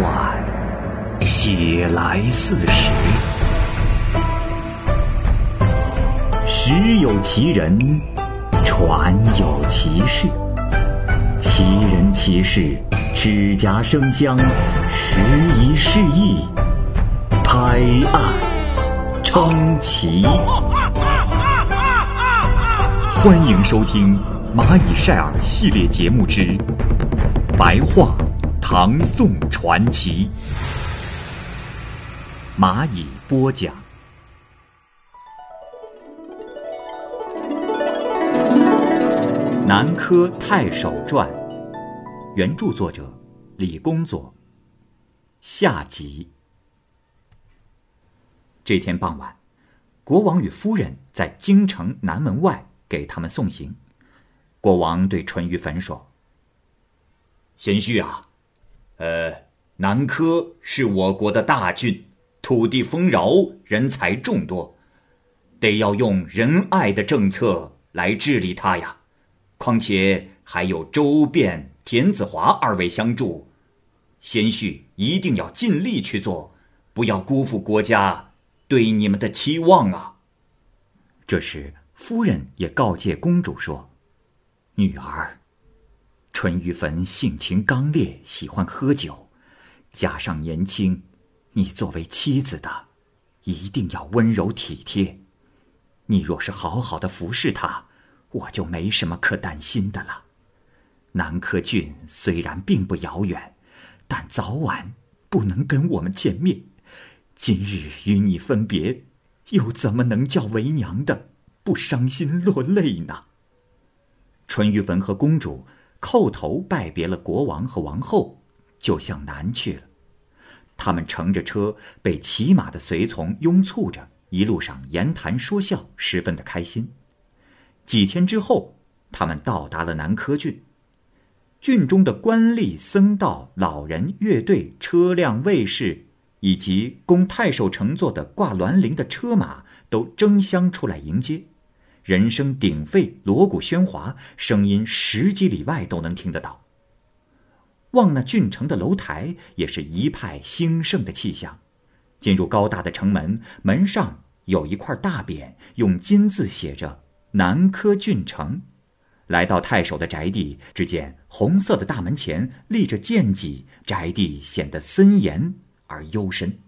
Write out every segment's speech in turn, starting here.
传，写来似实。实有其人，传有其事。其人其事，指甲生香，时移世易，拍案称奇。欢迎收听《蚂蚁晒尔》系列节目之《白话唐宋传奇》，蚂蚁播讲。《南柯太守传》，原著作者李公佐。下集。这天傍晚，国王与夫人在京城南门外。给他们送行，国王对淳于棼说：“贤婿啊，呃，南柯是我国的大郡，土地丰饶，人才众多，得要用仁爱的政策来治理它呀。况且还有周变、田子华二位相助，贤婿一定要尽力去做，不要辜负国家对你们的期望啊。”这时。夫人也告诫公主说：“女儿，淳于棼性情刚烈，喜欢喝酒，加上年轻，你作为妻子的，一定要温柔体贴。你若是好好的服侍他，我就没什么可担心的了。南柯郡虽然并不遥远，但早晚不能跟我们见面。今日与你分别，又怎么能叫为娘的？”不伤心落泪呢。淳于棼和公主叩头拜别了国王和王后，就向南去了。他们乘着车，被骑马的随从拥簇着，一路上言谈说笑，十分的开心。几天之后，他们到达了南柯郡。郡中的官吏、僧道、老人、乐队、车辆、卫士，以及供太守乘坐的挂銮铃的车马，都争相出来迎接。人声鼎沸，锣鼓喧哗，声音十几里外都能听得到。望那郡城的楼台，也是一派兴盛的气象。进入高大的城门，门上有一块大匾，用金字写着“南柯郡城”。来到太守的宅地，只见红色的大门前立着剑戟，宅地显得森严而幽深。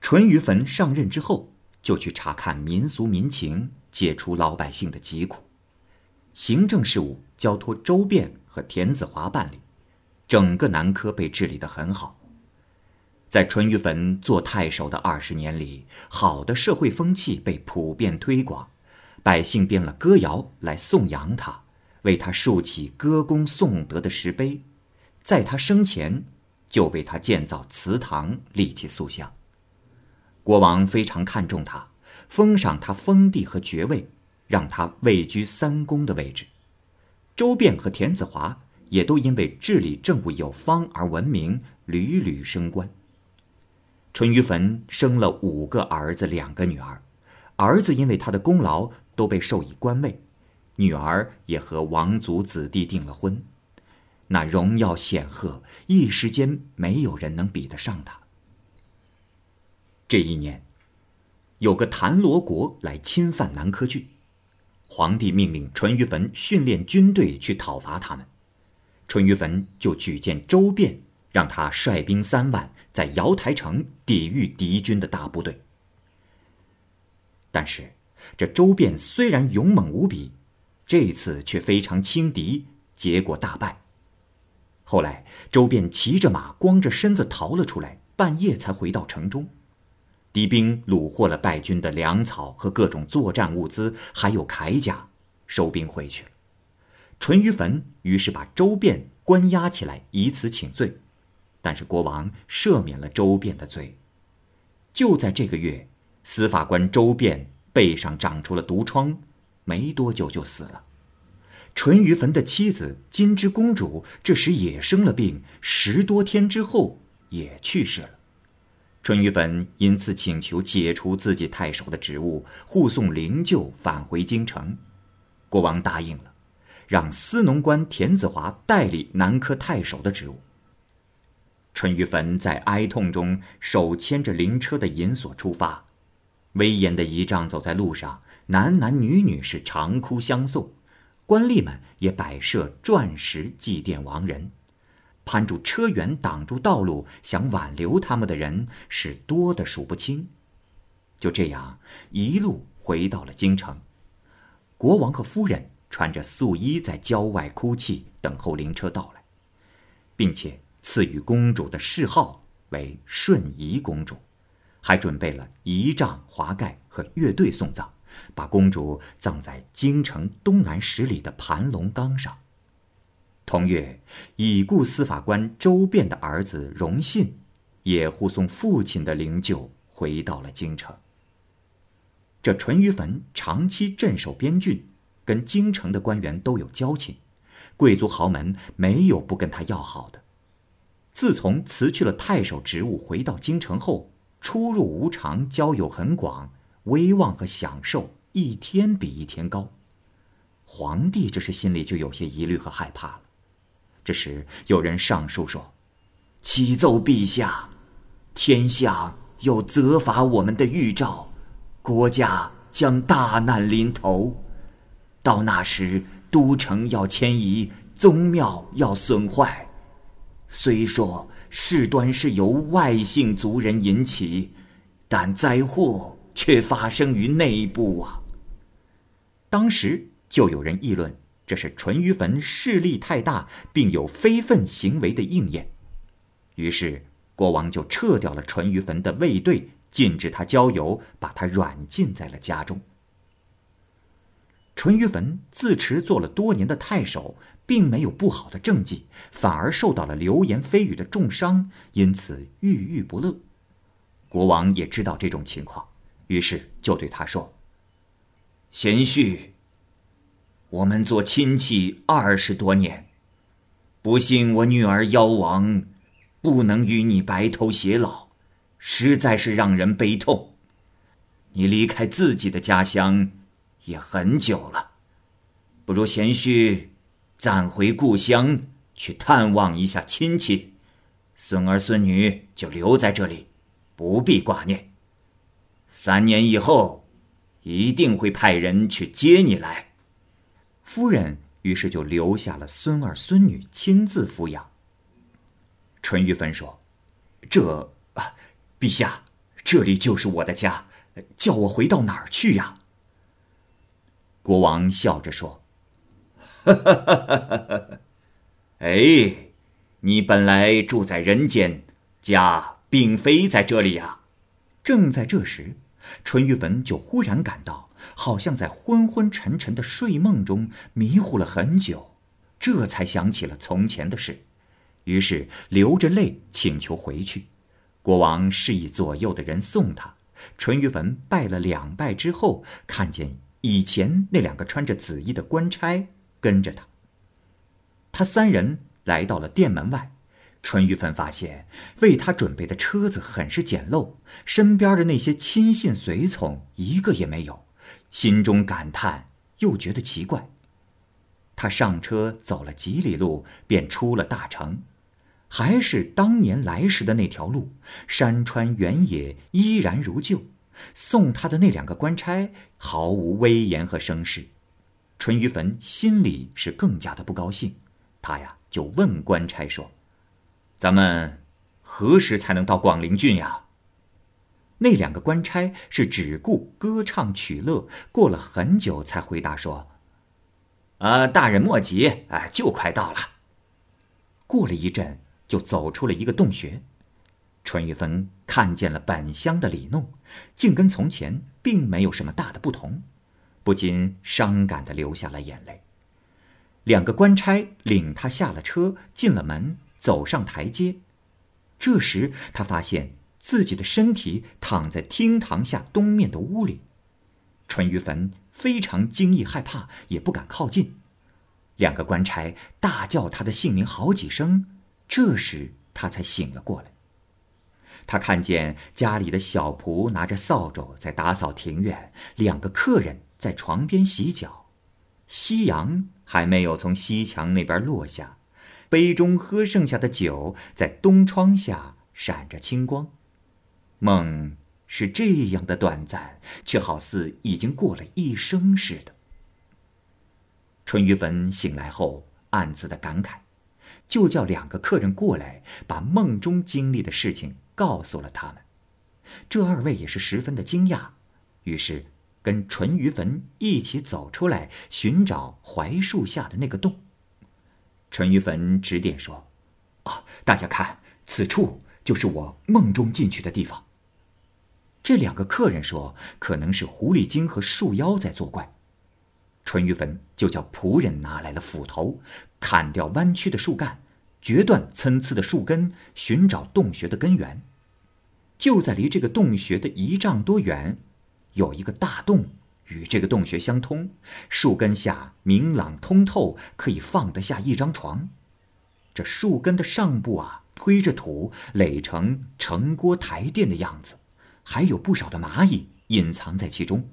淳于棼上任之后，就去查看民俗民情。解除老百姓的疾苦，行政事务交托周变和田子华办理，整个南柯被治理得很好。在淳于棼做太守的二十年里，好的社会风气被普遍推广，百姓编了歌谣来颂扬他，为他竖起歌功颂德的石碑，在他生前就为他建造祠堂，立起塑像。国王非常看重他。封赏他封地和爵位，让他位居三公的位置。周变和田子华也都因为治理政务有方而闻名，屡屡升官。淳于棼生了五个儿子，两个女儿。儿子因为他的功劳都被授以官位，女儿也和王族子弟订了婚，那荣耀显赫，一时间没有人能比得上他。这一年。有个谭罗国来侵犯南柯郡，皇帝命令淳于棼训练军队去讨伐他们。淳于棼就举荐周变，让他率兵三万在瑶台城抵御敌军的大部队。但是，这周变虽然勇猛无比，这次却非常轻敌，结果大败。后来，周变骑着马，光着身子逃了出来，半夜才回到城中。敌兵虏获了败军的粮草和各种作战物资，还有铠甲，收兵回去了。淳于棼于是把周变关押起来，以此请罪。但是国王赦免了周变的罪。就在这个月，司法官周变背上长出了毒疮，没多久就死了。淳于棼的妻子金枝公主这时也生了病，十多天之后也去世了。淳于棼因此请求解除自己太守的职务，护送灵柩返回京城。国王答应了，让司农官田子华代理南柯太守的职务。淳于棼在哀痛中手牵着灵车的银锁出发，威严的仪仗走在路上，男男女女是长哭相送，官吏们也摆设钻石祭奠亡人，攀住车辕挡住道路想挽留他们的人是多的数不清。就这样一路回到了京城，国王和夫人穿着素衣在郊外哭泣，等候灵车到来，并且。赐予公主的谥号为顺仪公主，还准备了仪仗、华盖和乐队送葬，把公主葬在京城东南十里的盘龙岗上。同月，已故司法官周变的儿子荣信，也护送父亲的灵柩回到了京城。这淳于棼长期镇守边郡，跟京城的官员都有交情，贵族豪门没有不跟他要好的。自从辞去了太守职务，回到京城后，出入无常，交友很广，威望和享受一天比一天高。皇帝这时心里就有些疑虑和害怕了。这时有人上书说：“启奏陛下，天下有责罚我们的预兆，国家将大难临头。到那时，都城要迁移，宗庙要损坏。”虽说事端是由外姓族人引起，但灾祸却发生于内部啊。当时就有人议论，这是淳于棼势力太大，并有非分行为的应验。于是国王就撤掉了淳于棼的卫队，禁止他郊游，把他软禁在了家中。淳于棼自持做了多年的太守。并没有不好的政绩，反而受到了流言蜚语的重伤，因此郁郁不乐。国王也知道这种情况，于是就对他说：“贤婿，我们做亲戚二十多年，不幸我女儿夭亡，不能与你白头偕老，实在是让人悲痛。你离开自己的家乡也很久了，不如贤婿。”暂回故乡去探望一下亲戚，孙儿孙女就留在这里，不必挂念。三年以后，一定会派人去接你来。夫人于是就留下了孙儿孙女亲自抚养。淳于棼说：“这啊，陛下，这里就是我的家，叫我回到哪儿去呀？”国王笑着说。哈哈哈哈哈！哎，你本来住在人间，家并非在这里呀。正在这时，淳于棼就忽然感到，好像在昏昏沉沉的睡梦中迷糊了很久，这才想起了从前的事，于是流着泪请求回去。国王示意左右的人送他。淳于文拜了两拜之后，看见以前那两个穿着紫衣的官差。跟着他，他三人来到了店门外。淳于棼发现为他准备的车子很是简陋，身边的那些亲信随从一个也没有，心中感叹又觉得奇怪。他上车走了几里路，便出了大城，还是当年来时的那条路，山川原野依然如旧。送他的那两个官差毫无威严和声势。淳于棼心里是更加的不高兴，他呀就问官差说：“咱们何时才能到广陵郡呀？”那两个官差是只顾歌唱取乐，过了很久才回答说：“啊，大人莫急，哎，就快到了。”过了一阵，就走出了一个洞穴，淳于棼看见了本乡的里弄，竟跟从前并没有什么大的不同。不禁伤感的流下了眼泪。两个官差领他下了车，进了门，走上台阶。这时他发现自己的身体躺在厅堂下东面的屋里。淳于棼非常惊异害怕，也不敢靠近。两个官差大叫他的姓名好几声，这时他才醒了过来。他看见家里的小仆拿着扫帚在打扫庭院，两个客人。在床边洗脚，夕阳还没有从西墙那边落下，杯中喝剩下的酒在东窗下闪着青光。梦是这样的短暂，却好似已经过了一生似的。淳于棼醒来后，暗自的感慨，就叫两个客人过来，把梦中经历的事情告诉了他们。这二位也是十分的惊讶，于是跟淳于棼一起走出来，寻找槐树下的那个洞。淳于棼指点说：“啊，大家看，此处就是我梦中进去的地方。”这两个客人说：“可能是狐狸精和树妖在作怪。”淳于棼就叫仆人拿来了斧头，砍掉弯曲的树干，决断参差的树根，寻找洞穴的根源。就在离这个洞穴的一丈多远，有一个大洞，与这个洞穴相通。树根下明朗通透，可以放得下一张床。这树根的上部啊，推着土垒成城郭台殿的样子，还有不少的蚂蚁隐藏在其中。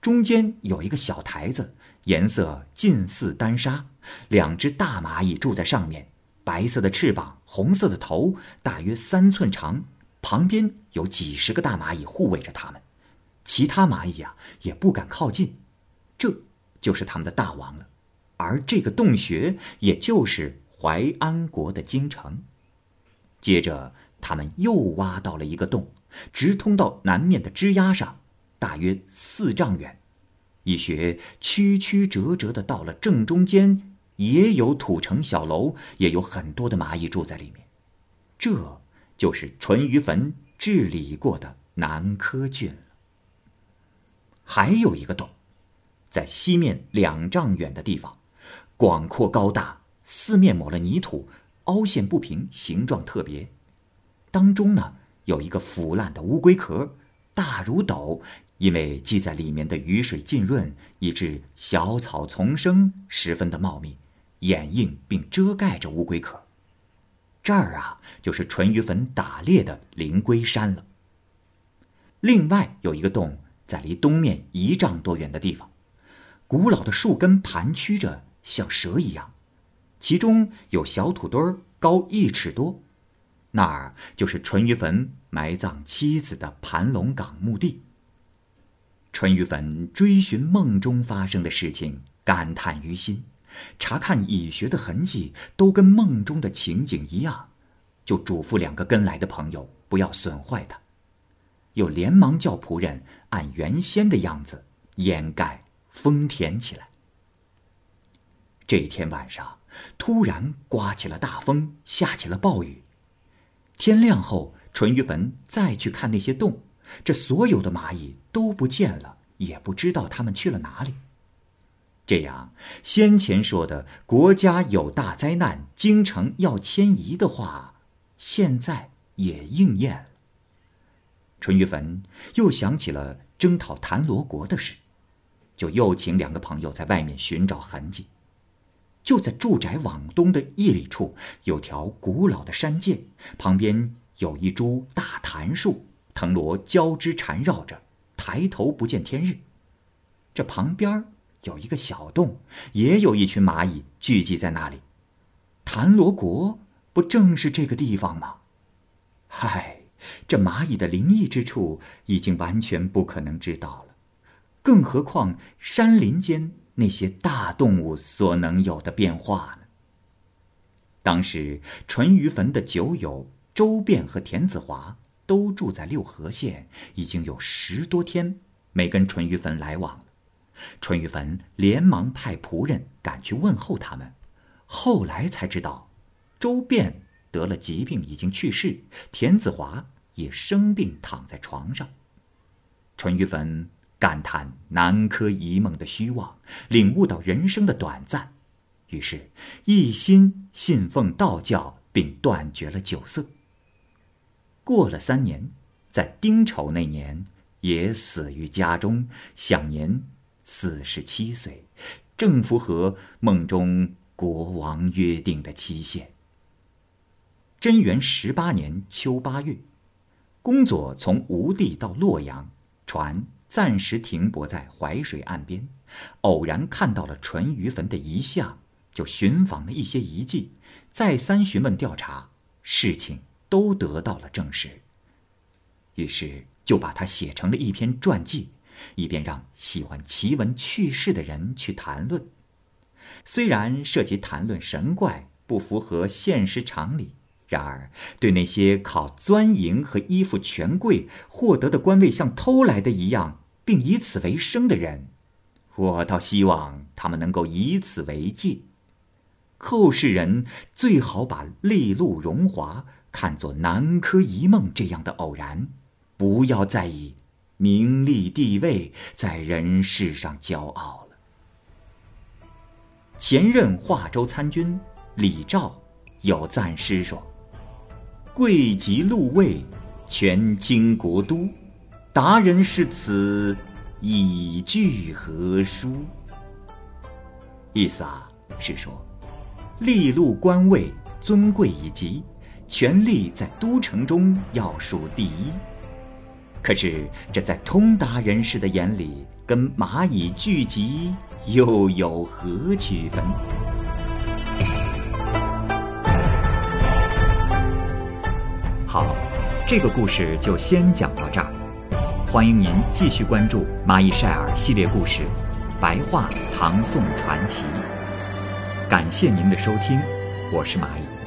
中间有一个小台子，颜色近似丹砂，两只大蚂蚁住在上面，白色的翅膀，红色的头，大约三寸长。旁边有几十个大蚂蚁护卫着他们，其他蚂蚁呀也不敢靠近。这就是他们的大王了，而这个洞穴也就是淮安国的京城。接着，他们又挖到了一个洞，直通到南面的枝丫上，大约四丈远。一穴曲曲折折的到了正中间，也有土城小楼，也有很多的蚂蚁住在里面。这。就是淳于棼治理过的南柯郡了。还有一个洞，在西面两丈远的地方，广阔高大，四面抹了泥土，凹陷不平，形状特别。当中呢有一个腐烂的乌龟壳，大如斗，因为积在里面的雨水浸润，以致小草丛生，十分的茂密，掩映并遮盖着乌龟壳。这儿啊，就是淳于棼打猎的灵龟山了。另外有一个洞，在离东面一丈多远的地方，古老的树根盘曲着，像蛇一样，其中有小土堆儿，高一尺多。那儿就是淳于棼埋葬妻子的盘龙岗墓地。淳于棼追寻梦中发生的事情，感叹于心。查看蚁穴的痕迹，都跟梦中的情景一样，就嘱咐两个跟来的朋友不要损坏它，又连忙叫仆人按原先的样子掩盖封填起来。这天晚上，突然刮起了大风，下起了暴雨。天亮后，淳于棼再去看那些洞，这所有的蚂蚁都不见了，也不知道他们去了哪里。这样，先前说的国家有大灾难，京城要迁移的话，现在也应验了。淳于棼又想起了征讨谭罗国的事，就又请两个朋友在外面寻找痕迹。就在住宅往东的一里处，有条古老的山涧，旁边有一株大檀树，藤萝交织缠绕着，抬头不见天日。这旁边有一个小洞，也有一群蚂蚁聚集在那里。檀罗国不正是这个地方吗？嗨，这蚂蚁的灵异之处已经完全不可能知道了，更何况山林间那些大动物所能有的变化呢？当时淳于棼的酒友周变和田子华都住在六合县，已经有十多天没跟淳于棼来往了。淳于棼连忙派仆人赶去问候他们，后来才知道，周变得了疾病，已经去世；田子华也生病躺在床上。淳于棼感叹南柯一梦的虚妄，领悟到人生的短暂，于是一心信奉道教，并断绝了酒色。过了三年，在丁丑那年，也死于家中，享年。四十七岁，正符合梦中国王约定的期限。贞元十八年秋八月，公佐从吴地到洛阳，船暂时停泊在淮水岸边，偶然看到了淳于棼的遗像，就寻访了一些遗迹，再三询问调查，事情都得到了证实。于是就把它写成了一篇传记，以便让喜欢奇闻趣事的人去谈论。虽然涉及谈论神怪，不符合现实常理，然而对那些靠钻营和依附权贵获得的官位像偷来的一样，并以此为生的人，我倒希望他们能够以此为戒。后世人最好把利禄荣华看作南柯一梦这样的偶然，不要再以名利地位在人世上骄傲了。前任华州参军李肇有赞诗说：“贵极禄位，权倾国都，达人是此，以聚何殊？”意思啊，是说。利禄官位尊贵以及，权力在都城中要数第一。可是这在通达人士的眼里，跟蚂蚁聚集又有何区分？好，这个故事就先讲到这儿。欢迎您继续关注《蚂蚁晒尔》系列故事《白话唐宋传奇》。感谢您的收听，我是蚂蚁。